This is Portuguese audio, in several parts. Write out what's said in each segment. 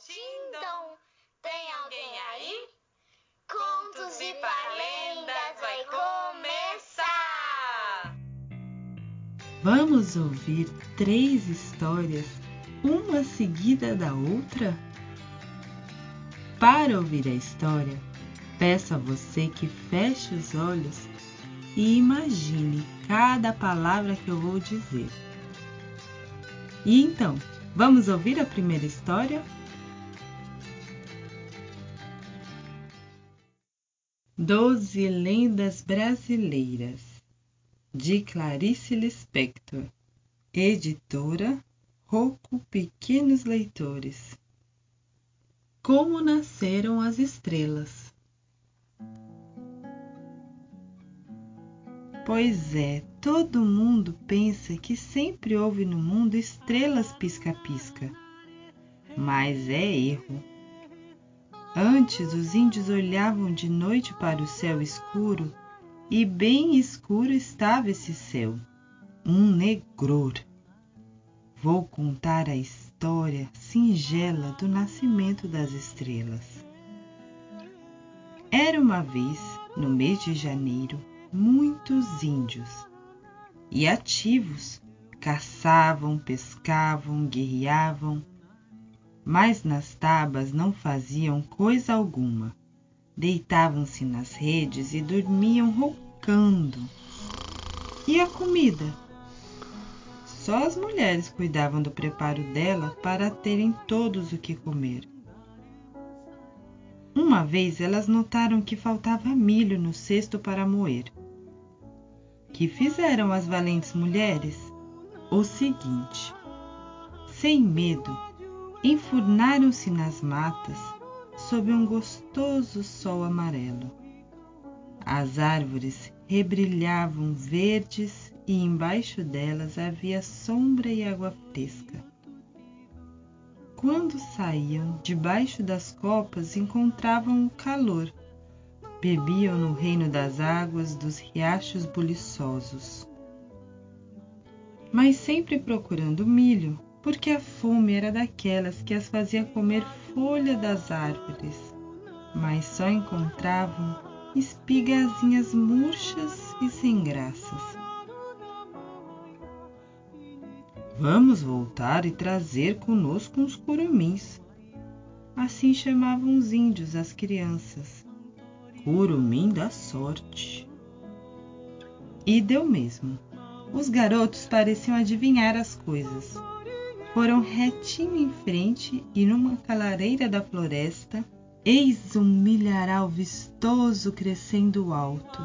Tindom, tem alguém aí? Contos e palendas vai começar! Vamos ouvir três histórias, uma seguida da outra? Para ouvir a história, peço a você que feche os olhos e imagine cada palavra que eu vou dizer. E então, vamos ouvir a primeira história? Doze Lendas Brasileiras, de Clarice Lispector, editora Rocco Pequenos Leitores. Como nasceram as estrelas? Pois é, todo mundo pensa que sempre houve no mundo estrelas pisca-pisca. Mas é erro. Antes os índios olhavam de noite para o céu escuro e bem escuro estava esse céu, um negror. Vou contar a história singela do nascimento das estrelas. Era uma vez, no mês de janeiro, muitos índios e ativos caçavam, pescavam, guerreavam mas nas tabas não faziam coisa alguma. Deitavam-se nas redes e dormiam roncando. E a comida? Só as mulheres cuidavam do preparo dela para terem todos o que comer. Uma vez elas notaram que faltava milho no cesto para moer. Que fizeram as valentes mulheres? O seguinte: sem medo, enfurnaram-se nas matas sob um gostoso sol amarelo. As árvores rebrilhavam verdes e embaixo delas havia sombra e água fresca. Quando saíam debaixo das copas encontravam o calor. Bebiam no reino das águas dos riachos buliçosos. Mas sempre procurando milho, porque a fome era daquelas que as fazia comer folha das árvores, mas só encontravam espigazinhas murchas e sem graças. Vamos voltar e trazer conosco uns curumins. Assim chamavam os índios as crianças. Curumim da sorte. E deu mesmo. Os garotos pareciam adivinhar as coisas foram retinho em frente e numa calareira da floresta, eis um milharal vistoso crescendo alto.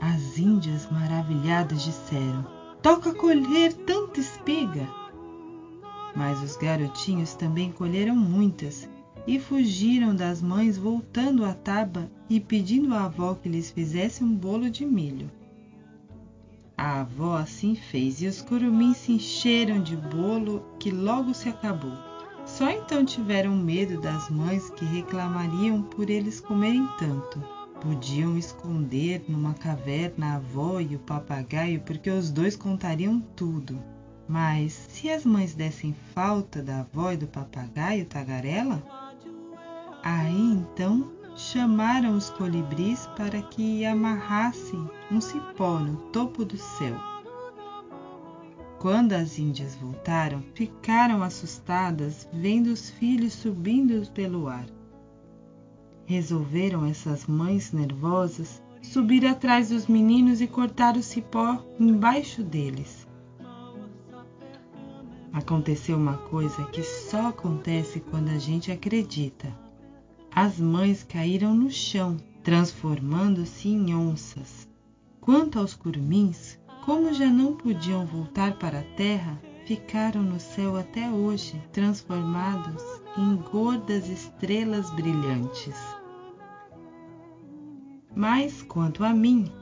As índias maravilhadas disseram: Toca colher tanta espiga! Mas os garotinhos também colheram muitas e fugiram das mães voltando à taba e pedindo à avó que lhes fizesse um bolo de milho. A avó assim fez e os curumins se encheram de bolo que logo se acabou. Só então tiveram medo das mães que reclamariam por eles comerem tanto. Podiam esconder numa caverna a avó e o papagaio porque os dois contariam tudo. Mas se as mães dessem falta da avó e do papagaio tagarela, aí então chamaram os colibris para que amarrassem um cipó no topo do céu. Quando as índias voltaram, ficaram assustadas vendo os filhos subindo pelo ar. Resolveram essas mães nervosas subir atrás dos meninos e cortar o cipó embaixo deles. Aconteceu uma coisa que só acontece quando a gente acredita as mães caíram no chão, transformando-se em onças. Quanto aos curumins, como já não podiam voltar para a terra, ficaram no céu até hoje, transformados em gordas estrelas brilhantes. Mas quanto a mim,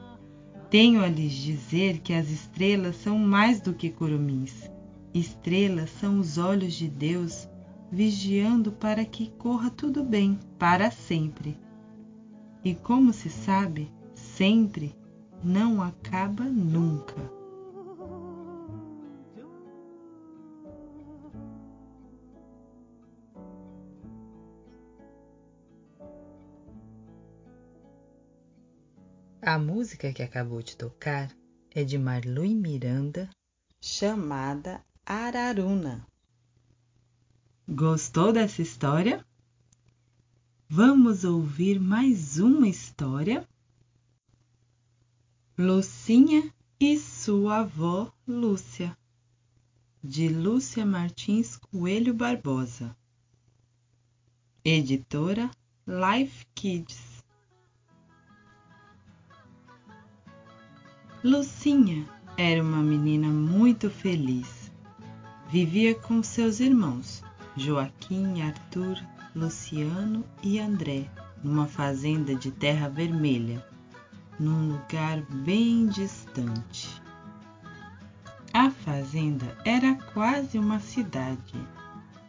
tenho a lhes dizer que as estrelas são mais do que curumins. Estrelas são os olhos de Deus vigiando para que corra tudo bem para sempre. E como se sabe, sempre não acaba nunca. A música que acabou de tocar é de Marlui Miranda, chamada Araruna. Gostou dessa história? Vamos ouvir mais uma história? Lucinha e sua avó Lúcia, de Lúcia Martins Coelho Barbosa. Editora Life Kids. Lucinha era uma menina muito feliz. Vivia com seus irmãos, Joaquim, Arthur, Luciano e André, numa fazenda de terra vermelha, num lugar bem distante. A fazenda era quase uma cidade.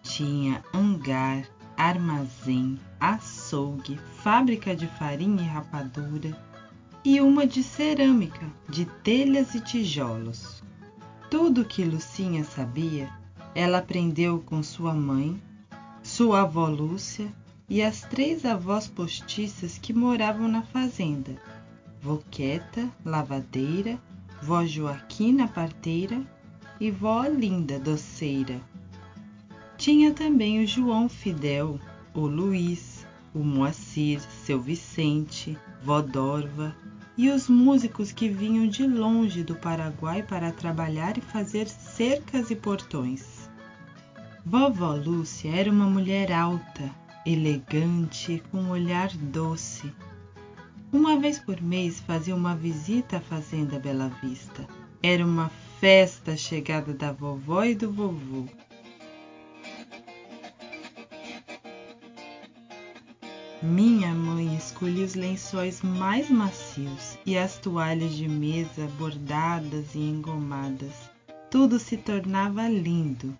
Tinha hangar, armazém, açougue, fábrica de farinha e rapadura e uma de cerâmica, de telhas e tijolos. Tudo que Lucinha sabia, ela aprendeu com sua mãe, sua avó Lúcia e as três avós postiças que moravam na fazenda: Voqueta, lavadeira, vó Joaquina parteira e vó Linda doceira. Tinha também o João Fidel, o Luiz, o Moacir, seu Vicente, vó Dorva, e os músicos que vinham de longe do Paraguai para trabalhar e fazer cercas e portões. Vovó Lúcia era uma mulher alta, elegante, com um olhar doce. Uma vez por mês fazia uma visita à Fazenda Bela Vista. Era uma festa a chegada da vovó e do vovô. Minha mãe escolhia os lençóis mais macios e as toalhas de mesa bordadas e engomadas. Tudo se tornava lindo.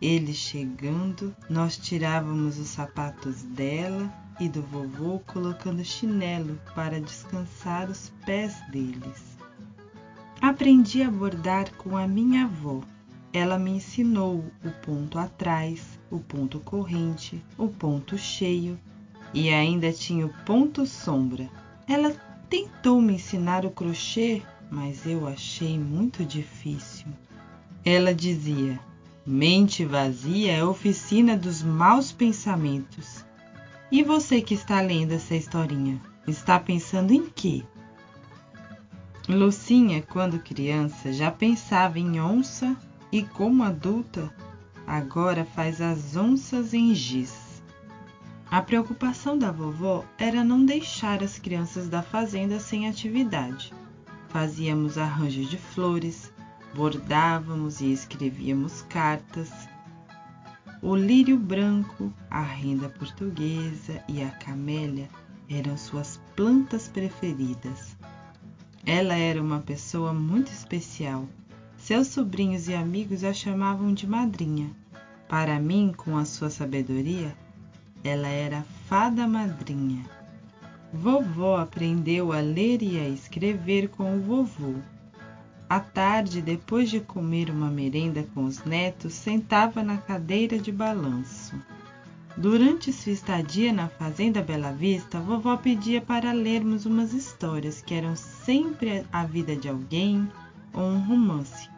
Ele chegando, nós tirávamos os sapatos dela e do vovô, colocando chinelo para descansar os pés deles. Aprendi a bordar com a minha avó. Ela me ensinou o ponto atrás, o ponto corrente, o ponto cheio e ainda tinha o ponto sombra. Ela tentou me ensinar o crochê, mas eu achei muito difícil. Ela dizia: mente vazia é oficina dos maus pensamentos. E você que está lendo essa historinha, está pensando em quê? Lucinha, quando criança, já pensava em onça e, como adulta, agora faz as onças em giz. A preocupação da vovó era não deixar as crianças da fazenda sem atividade. Fazíamos arranjos de flores, bordávamos e escrevíamos cartas. O lírio branco, a renda portuguesa e a camélia eram suas plantas preferidas. Ela era uma pessoa muito especial. Seus sobrinhos e amigos a chamavam de madrinha. Para mim, com a sua sabedoria, ela era fada madrinha. Vovó aprendeu a ler e a escrever com o vovô. À tarde, depois de comer uma merenda com os netos, sentava na cadeira de balanço. Durante sua estadia na Fazenda Bela Vista, vovó pedia para lermos umas histórias que eram sempre a vida de alguém ou um romance,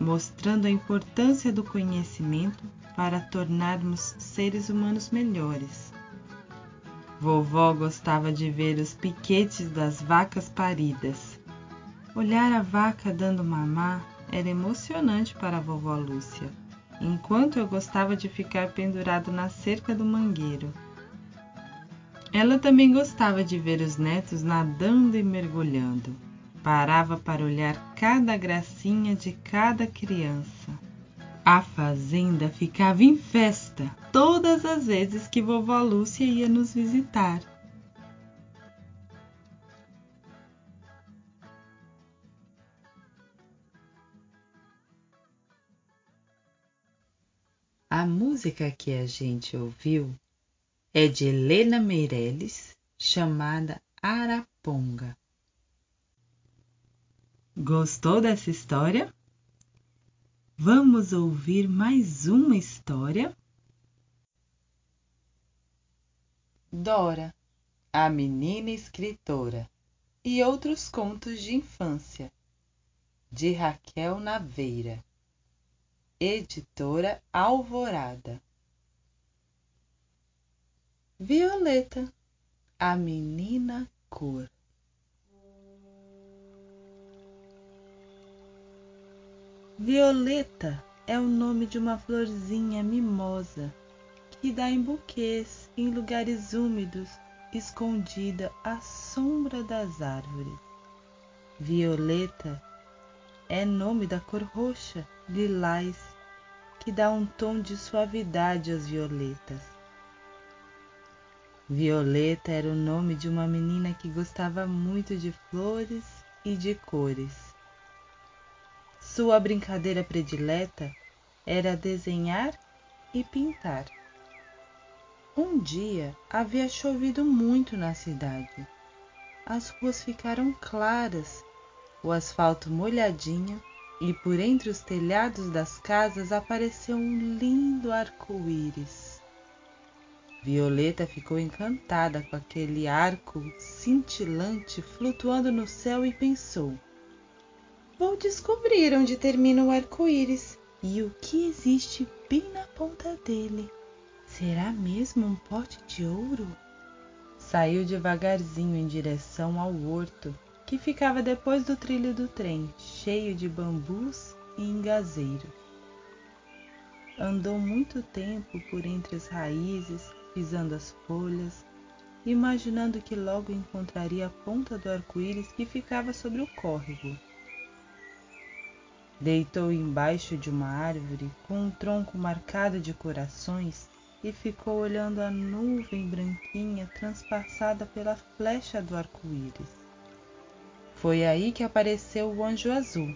mostrando a importância do conhecimento para tornarmos seres humanos melhores. Vovó gostava de ver os piquetes das vacas paridas. Olhar a vaca dando mamar era emocionante para a vovó Lúcia, enquanto eu gostava de ficar pendurado na cerca do mangueiro. Ela também gostava de ver os netos nadando e mergulhando. Parava para olhar cada gracinha de cada criança. A fazenda ficava em festa todas as vezes que vovó Lúcia ia nos visitar. A música que a gente ouviu é de Helena Meirelles, chamada Araponga. Gostou dessa história? Vamos ouvir mais uma história? Dora, a menina escritora, e outros contos de infância, de Raquel Naveira, editora Alvorada. Violeta, a menina cor. Violeta é o nome de uma florzinha mimosa que dá em buquês em lugares úmidos, escondida à sombra das árvores. Violeta é nome da cor roxa, lilás, que dá um tom de suavidade às violetas. Violeta era o nome de uma menina que gostava muito de flores e de cores. Sua brincadeira predileta era desenhar e pintar. Um dia havia chovido muito na cidade. As ruas ficaram claras, o asfalto molhadinho e por entre os telhados das casas apareceu um lindo arco-íris. Violeta ficou encantada com aquele arco cintilante flutuando no céu e pensou: Vou descobrir onde termina o arco-íris e o que existe bem na ponta dele. Será mesmo um pote de ouro? Saiu devagarzinho em direção ao horto, que ficava depois do trilho do trem, cheio de bambus e engazeiro. Andou muito tempo por entre as raízes, pisando as folhas, imaginando que logo encontraria a ponta do arco-íris que ficava sobre o córrego. Deitou embaixo de uma árvore com um tronco marcado de corações e ficou olhando a nuvem branquinha transpassada pela flecha do arco-íris. Foi aí que apareceu o anjo azul,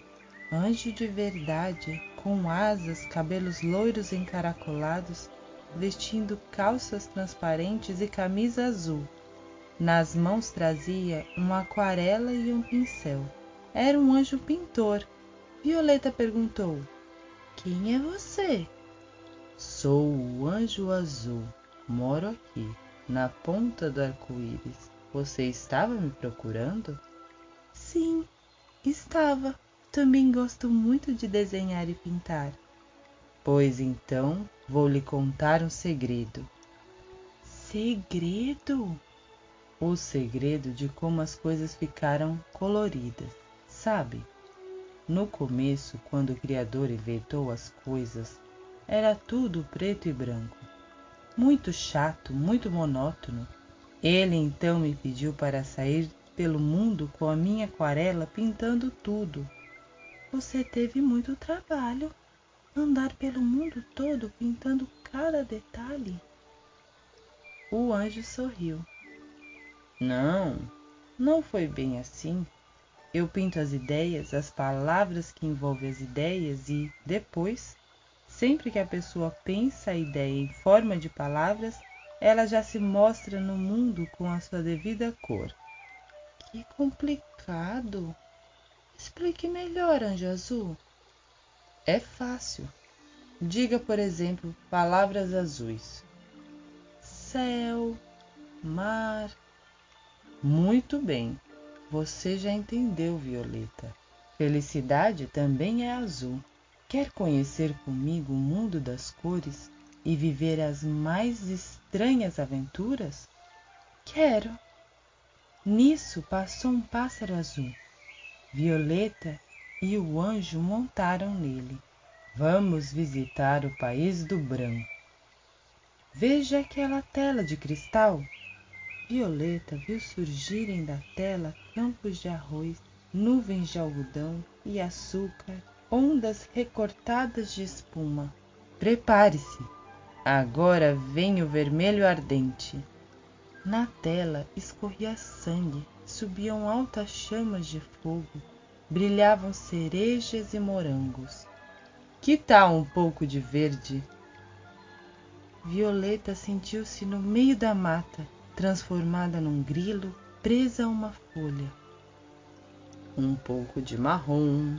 anjo de verdade, com asas, cabelos loiros encaracolados, vestindo calças transparentes e camisa azul. Nas mãos trazia uma aquarela e um pincel. Era um anjo pintor. Violeta perguntou: Quem é você? Sou o anjo azul. Moro aqui, na ponta do arco-íris. Você estava me procurando? Sim, estava. Também gosto muito de desenhar e pintar. Pois então vou lhe contar um segredo. Segredo? O segredo de como as coisas ficaram coloridas. Sabe? No começo, quando o Criador inventou as coisas, era tudo preto e branco. Muito chato, muito monótono. Ele então me pediu para sair pelo mundo com a minha aquarela pintando tudo. Você teve muito trabalho. Andar pelo mundo todo pintando cada detalhe. O anjo sorriu. Não, não foi bem assim. Eu pinto as ideias, as palavras que envolvem as ideias e, depois, Sempre que a pessoa pensa a ideia em forma de palavras, ela já se mostra no mundo com a sua devida cor. Que complicado! Explique melhor, Anjo Azul. É fácil. Diga, por exemplo, palavras azuis: céu, mar. Muito bem, você já entendeu, Violeta. Felicidade também é azul. Quer conhecer comigo o mundo das cores e viver as mais estranhas aventuras? Quero. Nisso passou um pássaro azul. Violeta e o anjo montaram nele. Vamos visitar o país do branco. Veja aquela tela de cristal. Violeta viu surgirem da tela campos de arroz, nuvens de algodão e açúcar ondas recortadas de espuma. Prepare-se! Agora vem o vermelho ardente. Na tela escorria sangue, subiam altas chamas de fogo, brilhavam cerejas e morangos. Que tal um pouco de verde? Violeta sentiu-se no meio da mata, transformada num grilo, presa a uma folha. Um pouco de marrom,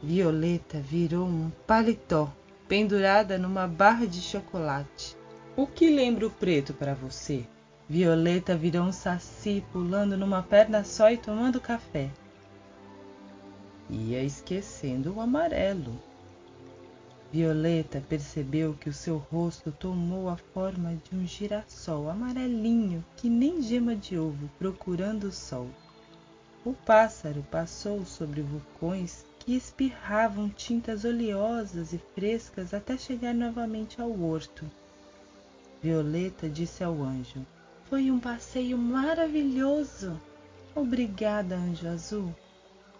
Violeta virou um paletó pendurada numa barra de chocolate. O que lembra o preto para você? Violeta virou um saci pulando numa perna só e tomando café. Ia esquecendo o amarelo. Violeta percebeu que o seu rosto tomou a forma de um girassol amarelinho que nem gema de ovo procurando o sol. O pássaro passou sobre vulcões que espirravam tintas oleosas e frescas até chegar novamente ao horto. Violeta disse ao anjo: Foi um passeio maravilhoso. Obrigada, anjo azul.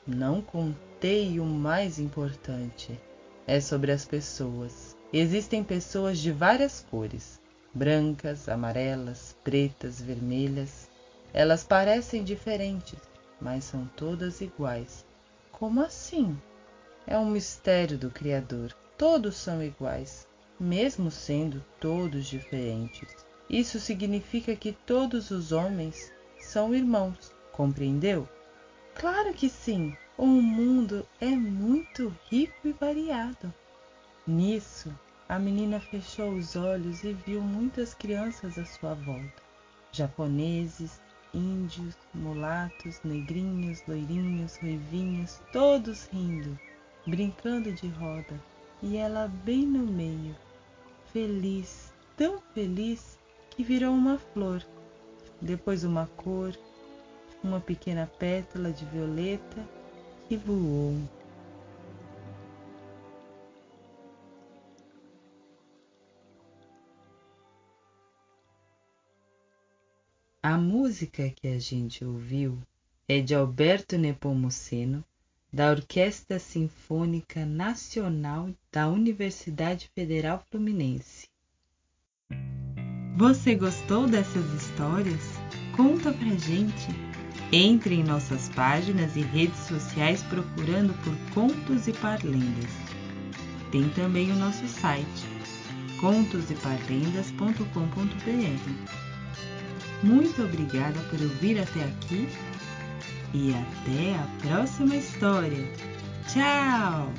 Não contei o mais importante é sobre as pessoas. Existem pessoas de várias cores: brancas, amarelas, pretas, vermelhas. Elas parecem diferentes, mas são todas iguais. Como assim? É um mistério do Criador. Todos são iguais, mesmo sendo todos diferentes. Isso significa que todos os homens são irmãos, compreendeu? Claro que sim! O mundo é muito rico e variado. Nisso, a menina fechou os olhos e viu muitas crianças à sua volta: japoneses, índios, mulatos, negrinhos, loirinhos, ruivinhos, todos rindo, brincando de roda, e ela bem no meio, feliz, tão feliz que virou uma flor, depois uma cor, uma pequena pétala de violeta e voou. A música que a gente ouviu é de Alberto Nepomuceno, da Orquestra Sinfônica Nacional da Universidade Federal Fluminense. Você gostou dessas histórias? Conta pra gente! Entre em nossas páginas e redes sociais procurando por Contos e Parlendas. Tem também o nosso site contoseparlendas.com.br. Muito obrigada por ouvir até aqui e até a próxima história. Tchau!